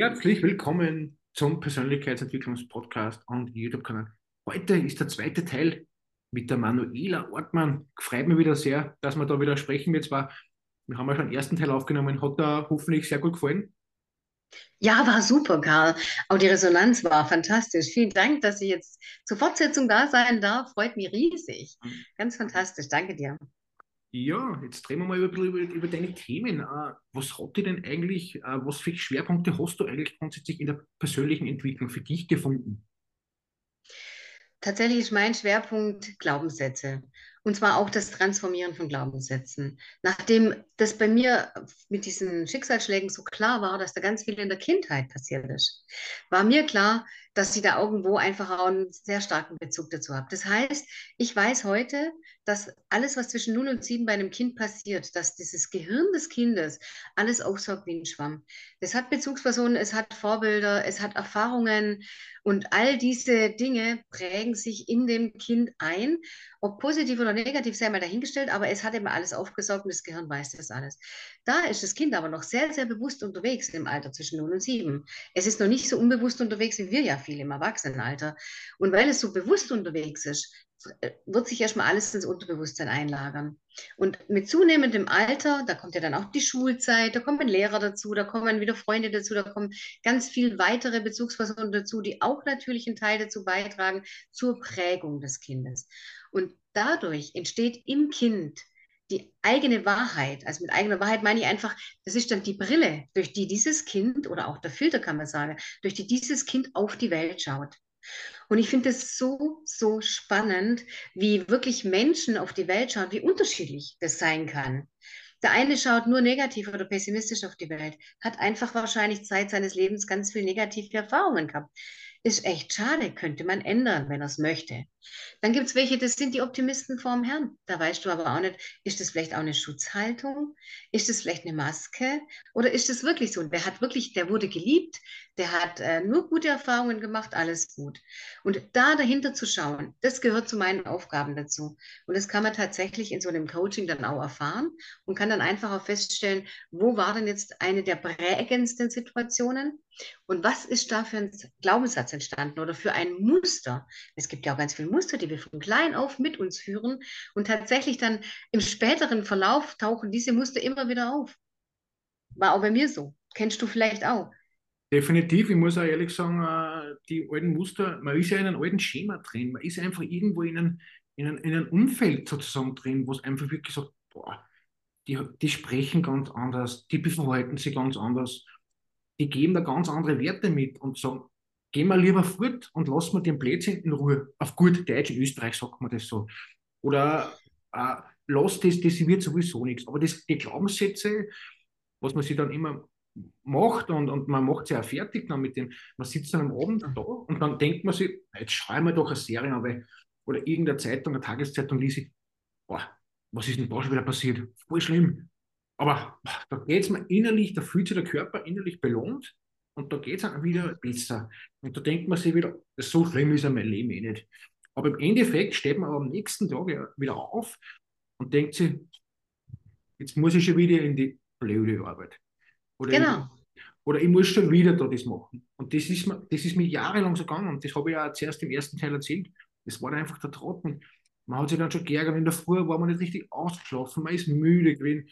Herzlich willkommen zum Persönlichkeitsentwicklungspodcast und YouTube-Kanal. Heute ist der zweite Teil mit der Manuela Ortmann. Freut mich wieder sehr, dass wir da wieder sprechen. Wir zwar, wir haben ja schon den ersten Teil aufgenommen, hat da hoffentlich sehr gut gefallen. Ja, war super, Karl. Auch die Resonanz war fantastisch. Vielen Dank, dass ich jetzt zur Fortsetzung da sein darf. Freut mich riesig. Ganz fantastisch. Danke dir. Ja, jetzt drehen wir mal über, über, über deine Themen. Äh, was hat dir denn eigentlich, äh, was für Schwerpunkte hast du eigentlich grundsätzlich in der persönlichen Entwicklung für dich gefunden? Tatsächlich ist mein Schwerpunkt Glaubenssätze. Und zwar auch das Transformieren von Glaubenssätzen. Nachdem das bei mir mit diesen Schicksalsschlägen so klar war, dass da ganz viel in der Kindheit passiert ist, war mir klar, dass ich da irgendwo einfach auch einen sehr starken Bezug dazu habe. Das heißt, ich weiß heute, dass alles, was zwischen 0 und 7 bei einem Kind passiert, dass dieses Gehirn des Kindes alles aufsaugt wie ein Schwamm. Es hat Bezugspersonen, es hat Vorbilder, es hat Erfahrungen und all diese Dinge prägen sich in dem Kind ein, ob positiv oder negativ, sei mal dahingestellt, aber es hat immer alles aufgesaugt und das Gehirn weiß das alles. Da ist das Kind aber noch sehr, sehr bewusst unterwegs im Alter zwischen 0 und 7. Es ist noch nicht so unbewusst unterwegs wie wir ja viel im Erwachsenenalter. Und weil es so bewusst unterwegs ist, wird sich erstmal alles ins Unterbewusstsein einlagern. Und mit zunehmendem Alter, da kommt ja dann auch die Schulzeit, da kommen Lehrer dazu, da kommen wieder Freunde dazu, da kommen ganz viele weitere Bezugspersonen dazu, die auch natürlich einen Teil dazu beitragen zur Prägung des Kindes. Und dadurch entsteht im Kind die eigene Wahrheit. Also mit eigener Wahrheit meine ich einfach, das ist dann die Brille, durch die dieses Kind oder auch der Filter kann man sagen, durch die dieses Kind auf die Welt schaut. Und ich finde es so, so spannend, wie wirklich Menschen auf die Welt schauen, wie unterschiedlich das sein kann. Der eine schaut nur negativ oder pessimistisch auf die Welt, hat einfach wahrscheinlich Zeit seines Lebens ganz viel negative Erfahrungen gehabt. Ist echt schade, könnte man ändern, wenn er es möchte. Dann gibt es welche, das sind die Optimisten vorm Herrn. Da weißt du aber auch nicht, ist das vielleicht auch eine Schutzhaltung? Ist das vielleicht eine Maske? Oder ist das wirklich so? Der hat wirklich, der wurde geliebt, der hat äh, nur gute Erfahrungen gemacht, alles gut. Und da dahinter zu schauen, das gehört zu meinen Aufgaben dazu. Und das kann man tatsächlich in so einem Coaching dann auch erfahren und kann dann einfach auch feststellen, wo war denn jetzt eine der prägendsten Situationen? Und was ist da für ein Glaubenssatz entstanden oder für ein Muster? Es gibt ja auch ganz viele Muster, die wir von klein auf mit uns führen. Und tatsächlich dann im späteren Verlauf tauchen diese Muster immer wieder auf. War auch bei mir so. Kennst du vielleicht auch. Definitiv, ich muss auch ehrlich sagen, äh, die alten Muster, man ist ja in einem alten Schema drin, man ist einfach irgendwo in einem, in einem, in einem Umfeld sozusagen drin, wo es einfach wirklich sagt, boah, die, die sprechen ganz anders, die verhalten sich ganz anders die geben da ganz andere Werte mit und sagen, geh mal lieber fort und lass mal den Blödsinn in Ruhe. Auf gut Deutsch, in Österreich sagt man das so. Oder äh, lass das, das wird sowieso nichts. Aber das, die Glaubenssätze, was man sich dann immer macht und, und man macht sie auch fertig dann mit dem, man sitzt dann am Abend da und dann denkt man sich, jetzt schreiben wir doch eine Serie an, weil, oder irgendeine Zeitung, eine Tageszeitung liest ich, boah, was ist denn da schon wieder passiert? Voll schlimm. Aber da geht es mir innerlich, da fühlt sich der Körper innerlich belohnt und da geht es dann wieder besser. Und da denkt man sich wieder, so schlimm ist ja mein Leben eh nicht. Aber im Endeffekt steht man am nächsten Tag wieder auf und denkt sich, jetzt muss ich schon wieder in die blöde Arbeit. Oder genau. Ich, oder ich muss schon wieder da das machen. Und das ist mir, das ist mir jahrelang so gegangen. Und das habe ich ja zuerst im ersten Teil erzählt. Das war einfach der Trocken. Man hat sich dann schon geärgert. In der Früh war man nicht richtig ausgeschlafen, man ist müde gewesen.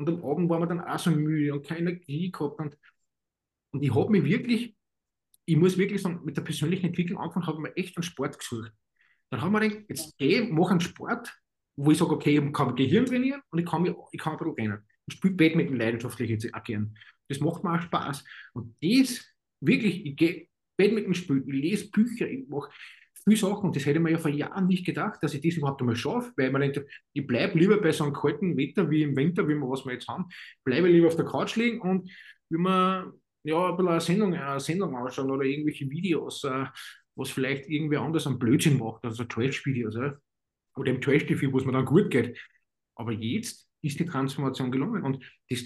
Und am Abend war man dann auch so müde und keine Energie gehabt. Und, und ich habe mich wirklich, ich muss wirklich sagen, mit der persönlichen Entwicklung angefangen, habe ich mir echt einen Sport gesucht. Dann haben wir gedacht, jetzt geh, mach einen Sport, wo ich sage, okay, ich kann Gehirn trainieren und ich kann, mich, ich kann ein bisschen rennen. Ich spiele Badminton leidenschaftlich jetzt gern. Das macht mir auch Spaß. Und das, wirklich, ich gehe Badminton spielen, ich lese Bücher, ich mache viele Sachen, das hätte man ja vor Jahren nicht gedacht, dass ich das überhaupt einmal schaffe, weil man denkt, ich bleibe lieber bei so einem kalten Wetter wie im Winter, wie wir was wir jetzt haben, bleibe lieber auf der Couch liegen und wie man ja ein bisschen eine Sendung, eine Sendung anschauen oder irgendwelche Videos, äh, was vielleicht irgendwer anders am Blödsinn macht, also Trash-Videos, oder im Trash-TV, wo es mir dann gut geht. Aber jetzt ist die Transformation gelungen und das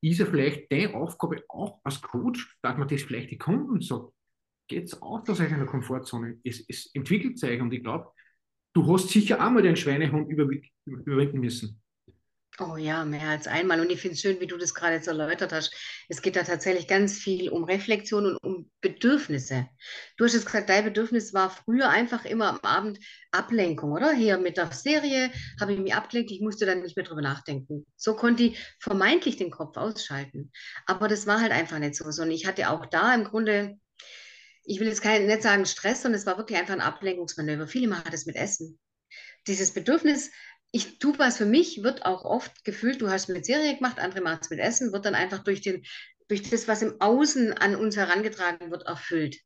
ist ja vielleicht deine Aufgabe auch als Coach, dass man das vielleicht die Kunden sagt, geht's auch aus einer Komfortzone. Es, es entwickelt sich und ich glaube, du hast sicher auch mal den Schweinehund überwinden müssen. Oh ja, mehr als einmal. Und ich finde es schön, wie du das gerade jetzt erläutert hast. Es geht da tatsächlich ganz viel um Reflexion und um Bedürfnisse. Du hast jetzt gesagt, dein Bedürfnis war früher einfach immer am Abend Ablenkung, oder? Hier mit der Serie habe ich mich abgelenkt, ich musste dann nicht mehr drüber nachdenken. So konnte ich vermeintlich den Kopf ausschalten. Aber das war halt einfach nicht so. Und ich hatte auch da im Grunde, ich will jetzt kein, nicht sagen Stress, sondern es war wirklich einfach ein Ablenkungsmanöver. Viele machen das mit Essen. Dieses Bedürfnis, ich tue was für mich, wird auch oft gefühlt, du hast mit Serie gemacht, andere machen es mit Essen, wird dann einfach durch, den, durch das, was im Außen an uns herangetragen wird, erfüllt.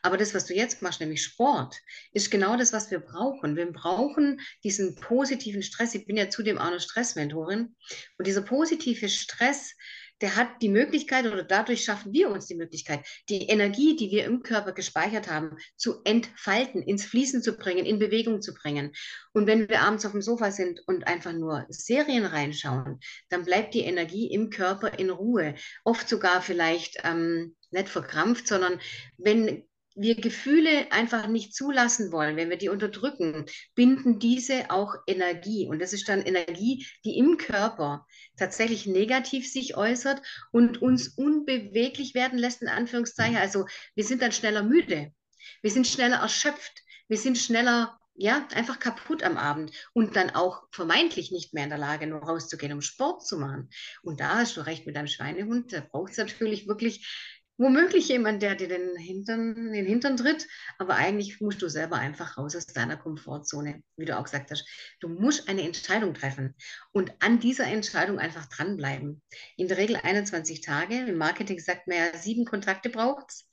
Aber das, was du jetzt machst, nämlich Sport, ist genau das, was wir brauchen. Wir brauchen diesen positiven Stress. Ich bin ja zudem auch eine Stressmentorin. Und dieser positive Stress, der hat die Möglichkeit oder dadurch schaffen wir uns die Möglichkeit, die Energie, die wir im Körper gespeichert haben, zu entfalten, ins Fließen zu bringen, in Bewegung zu bringen. Und wenn wir abends auf dem Sofa sind und einfach nur Serien reinschauen, dann bleibt die Energie im Körper in Ruhe. Oft sogar vielleicht ähm, nicht verkrampft, sondern wenn wir Gefühle einfach nicht zulassen wollen, wenn wir die unterdrücken, binden diese auch Energie. Und das ist dann Energie, die im Körper tatsächlich negativ sich äußert und uns unbeweglich werden lässt, in Anführungszeichen. Also wir sind dann schneller müde, wir sind schneller erschöpft, wir sind schneller ja, einfach kaputt am Abend und dann auch vermeintlich nicht mehr in der Lage, nur rauszugehen, um Sport zu machen. Und da hast du recht mit deinem Schweinehund, da braucht es natürlich wirklich womöglich jemand, der dir den Hintern, den Hintern tritt, aber eigentlich musst du selber einfach raus aus deiner Komfortzone, wie du auch gesagt hast. Du musst eine Entscheidung treffen und an dieser Entscheidung einfach dranbleiben. In der Regel 21 Tage. Im Marketing sagt man ja, sieben Kontakte braucht es.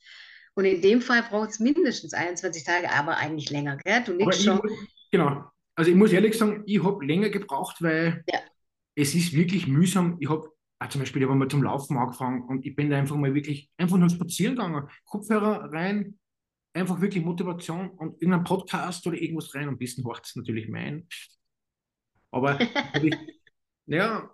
Und in dem Fall braucht es mindestens 21 Tage, aber eigentlich länger. Gell? Du nix schon. Muss, genau. Also ich muss ehrlich sagen, ich habe länger gebraucht, weil ja. es ist wirklich mühsam. Ich habe zum Beispiel, ich habe mal zum Laufen angefangen und ich bin da einfach mal wirklich einfach nur spazieren gegangen. Kopfhörer rein, einfach wirklich Motivation und irgendein Podcast oder irgendwas rein. Ein bisschen horcht es natürlich mein. Aber ich, ja,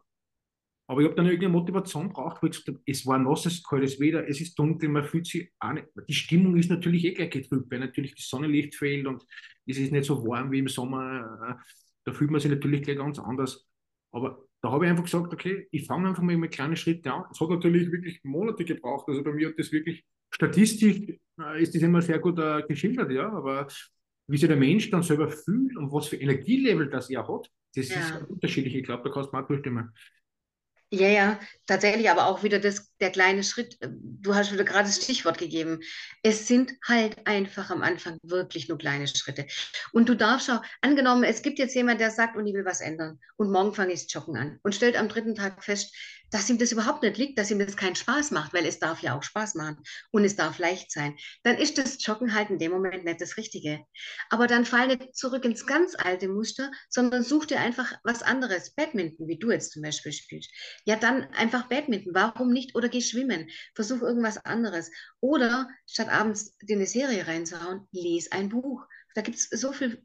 aber ich habe dann irgendeine Motivation braucht, wo ich gesagt habe, es war nasses, kaltes Wetter, es ist dunkel, man fühlt sich auch nicht. Die Stimmung ist natürlich eh gleich getrübt, weil natürlich die Sonnenlicht fehlt und es ist nicht so warm wie im Sommer. Da fühlt man sich natürlich gleich ganz anders. Aber da habe ich einfach gesagt, okay, ich fange einfach mal mit kleinen Schritten an. Es hat natürlich wirklich Monate gebraucht. Also bei mir hat das wirklich, statistisch äh, ist das immer sehr gut äh, geschildert, ja, aber wie sich der Mensch dann selber fühlt und was für Energielevel das er hat, das ja. ist unterschiedlich. Ich glaube, da kannst du mal zustimmen. Ja, ja, tatsächlich, aber auch wieder das, der kleine Schritt. Du hast wieder gerade das Stichwort gegeben. Es sind halt einfach am Anfang wirklich nur kleine Schritte. Und du darfst auch, angenommen, es gibt jetzt jemand, der sagt, und ich will was ändern. Und morgen fange ich das Joggen an. Und stellt am dritten Tag fest, dass ihm das überhaupt nicht liegt, dass ihm das keinen Spaß macht, weil es darf ja auch Spaß machen und es darf leicht sein, dann ist das Joggen halt in dem Moment nicht das Richtige. Aber dann fall nicht zurück ins ganz alte Muster, sondern such dir einfach was anderes. Badminton, wie du jetzt zum Beispiel spielst. Ja, dann einfach Badminton. Warum nicht? Oder geh schwimmen. Versuch irgendwas anderes. Oder statt abends dir eine Serie reinzuhauen, lese ein Buch. Da gibt es so viel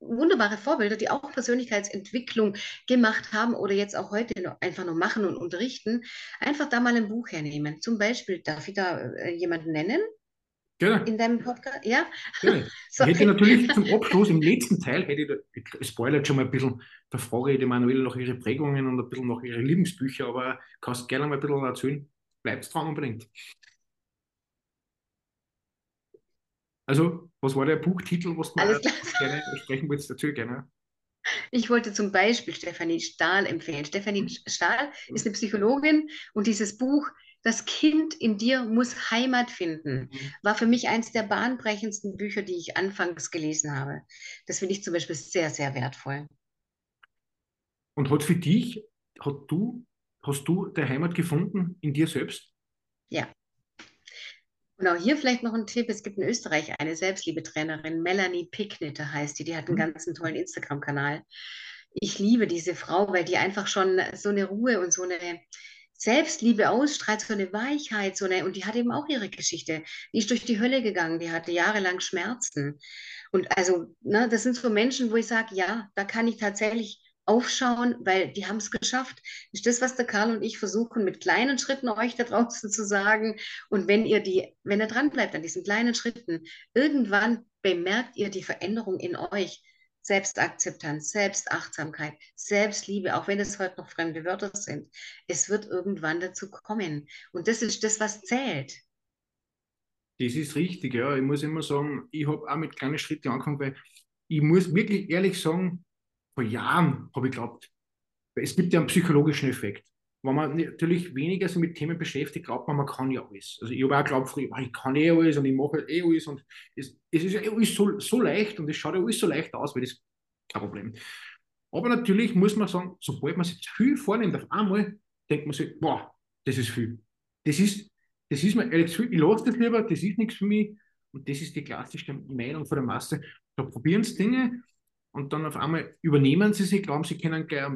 wunderbare Vorbilder, die auch Persönlichkeitsentwicklung gemacht haben oder jetzt auch heute noch einfach nur machen und unterrichten, einfach da mal ein Buch hernehmen. Zum Beispiel, darf ich da äh, jemanden nennen? Gerne. In deinem Podcast, ja? Gerne. hätte natürlich zum Abschluss, im letzten Teil, hätte ich, ich spoilert schon mal ein bisschen, da frage ich die Manuela nach ihre Prägungen und ein bisschen nach ihre Lieblingsbücher, aber kannst gerne mal ein bisschen erzählen. Bleibt dran unbedingt. Also, was war der Buchtitel, was du Alles gerne sprechen willst dazu? Gerne. Ich wollte zum Beispiel Stefanie Stahl empfehlen. Stefanie mhm. Stahl ist eine Psychologin und dieses Buch Das Kind in dir muss Heimat finden mhm. war für mich eines der bahnbrechendsten Bücher, die ich anfangs gelesen habe. Das finde ich zum Beispiel sehr, sehr wertvoll. Und hat für dich, hat du, hast du der Heimat gefunden in dir selbst? Ja. Genau, hier vielleicht noch ein Tipp. Es gibt in Österreich eine Selbstliebetrainerin, Melanie Picknitter heißt die. Die hat einen mhm. ganz tollen Instagram-Kanal. Ich liebe diese Frau, weil die einfach schon so eine Ruhe und so eine Selbstliebe ausstrahlt, so eine Weichheit, so eine, und die hat eben auch ihre Geschichte. Die ist durch die Hölle gegangen, die hatte jahrelang Schmerzen. Und also, ne, das sind so Menschen, wo ich sage, ja, da kann ich tatsächlich aufschauen, weil die haben es geschafft. Das ist das, was der Karl und ich versuchen, mit kleinen Schritten euch da draußen zu sagen. Und wenn ihr die, wenn ihr dran bleibt an diesen kleinen Schritten, irgendwann bemerkt ihr die Veränderung in euch. Selbstakzeptanz, Selbstachtsamkeit, Selbstliebe, auch wenn es heute noch fremde Wörter sind. Es wird irgendwann dazu kommen. Und das ist das, was zählt. Das ist richtig, ja. Ich muss immer sagen, ich habe auch mit kleinen Schritten angefangen, weil ich muss wirklich ehrlich sagen, vor Jahren habe ich geglaubt, es gibt ja einen psychologischen Effekt. Wenn man natürlich weniger sich mit Themen beschäftigt, glaubt man, man kann ja alles. Also ich habe auch geglaubt, früher, ich kann eh alles und ich mache eh alles und es, es ist ja alles so, so leicht und es schaut ja alles so leicht aus, weil das kein Problem. Aber natürlich muss man sagen, sobald man sich viel vornimmt, auf einmal denkt man sich, boah, das ist viel. Das ist, das ist mir ehrlich gesagt, ich lasse das lieber, das ist nichts für mich. Und das ist die klassische Meinung von der Masse. Da probieren sie Dinge und dann auf einmal übernehmen sie sich, glauben, sie können gleich.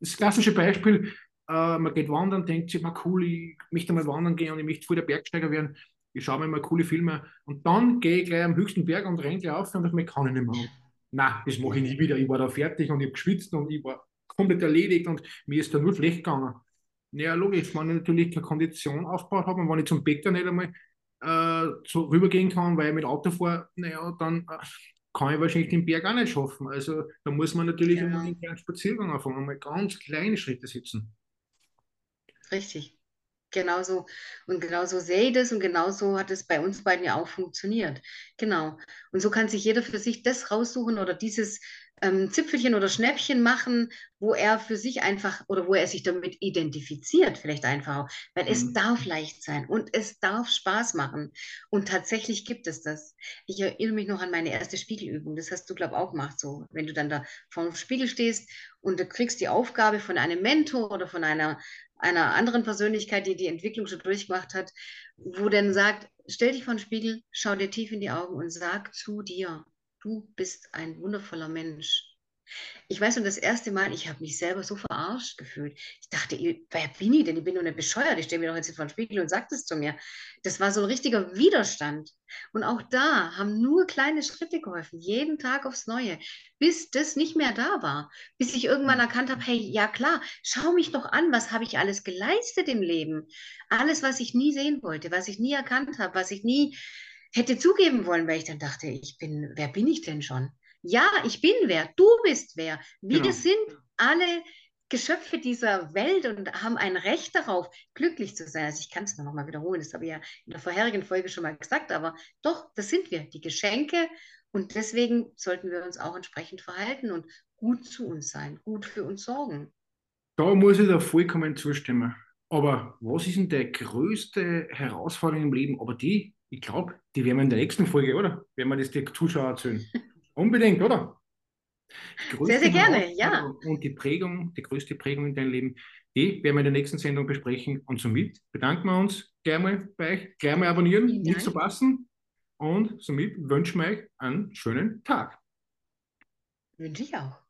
Das klassische Beispiel, äh, man geht wandern, denkt sich, mal cool, ich möchte mal wandern gehen und ich möchte voll der Bergsteiger werden. Ich schaue mir mal coole Filme und dann gehe ich gleich am höchsten Berg und renne gleich auf und ich kann ich nicht mehr. Nein, das mache ich nie wieder. Ich war da fertig und ich habe geschwitzt und ich war komplett erledigt und mir ist da nur schlecht gegangen. Ja, logisch, wenn ich natürlich keine Kondition aufgebaut habe und wenn ich zum Bäcker nicht einmal äh, so rübergehen kann, weil ich mit Auto fahre, naja, dann äh, kann ich wahrscheinlich den Berg auch nicht schaffen. Also da muss man natürlich ja. einen kleinen Spaziergang anfangen, mal ganz kleine Schritte sitzen. Richtig. Genauso und genauso sehe ich das und genauso hat es bei uns beiden ja auch funktioniert. Genau. Und so kann sich jeder für sich das raussuchen oder dieses ähm, Zipfelchen oder Schnäppchen machen, wo er für sich einfach oder wo er sich damit identifiziert, vielleicht einfach auch. Weil mhm. es darf leicht sein und es darf Spaß machen. Und tatsächlich gibt es das. Ich erinnere mich noch an meine erste Spiegelübung. Das hast du, glaube ich, auch gemacht, so. Wenn du dann da vor dem Spiegel stehst und du kriegst die Aufgabe von einem Mentor oder von einer einer anderen Persönlichkeit, die die Entwicklung schon durchgemacht hat, wo dann sagt, stell dich vor den Spiegel, schau dir tief in die Augen und sag zu dir, du bist ein wundervoller Mensch. Ich weiß noch, das erste Mal, ich habe mich selber so verarscht gefühlt. Ich dachte, wer bin ich denn? Ich bin nur nicht bescheuert. Ich stehe mir doch jetzt vor den Spiegel und sage das zu mir. Das war so ein richtiger Widerstand. Und auch da haben nur kleine Schritte geholfen, jeden Tag aufs Neue, bis das nicht mehr da war. Bis ich irgendwann erkannt habe, hey, ja klar, schau mich doch an, was habe ich alles geleistet im Leben? Alles, was ich nie sehen wollte, was ich nie erkannt habe, was ich nie hätte zugeben wollen, weil ich dann dachte, ich bin, wer bin ich denn schon? Ja, ich bin wer, du bist wer. Wir genau. sind alle Geschöpfe dieser Welt und haben ein Recht darauf, glücklich zu sein. Also ich kann es nur noch mal wiederholen, das habe ich ja in der vorherigen Folge schon mal gesagt, aber doch, das sind wir, die Geschenke. Und deswegen sollten wir uns auch entsprechend verhalten und gut zu uns sein, gut für uns sorgen. Da muss ich da vollkommen zustimmen. Aber was ist denn der größte Herausforderung im Leben? Aber die, ich glaube, die werden wir in der nächsten Folge, oder? Wenn wir das die Zuschauer erzählen. Unbedingt, oder? Sehr, sehr gerne, ja. Und die Prägung, die größte Prägung in deinem Leben, die werden wir in der nächsten Sendung besprechen. Und somit bedanken wir uns gleich mal bei euch, gleich mal abonnieren, nicht verpassen. Und somit wünschen wir euch einen schönen Tag. Wünsche ich auch.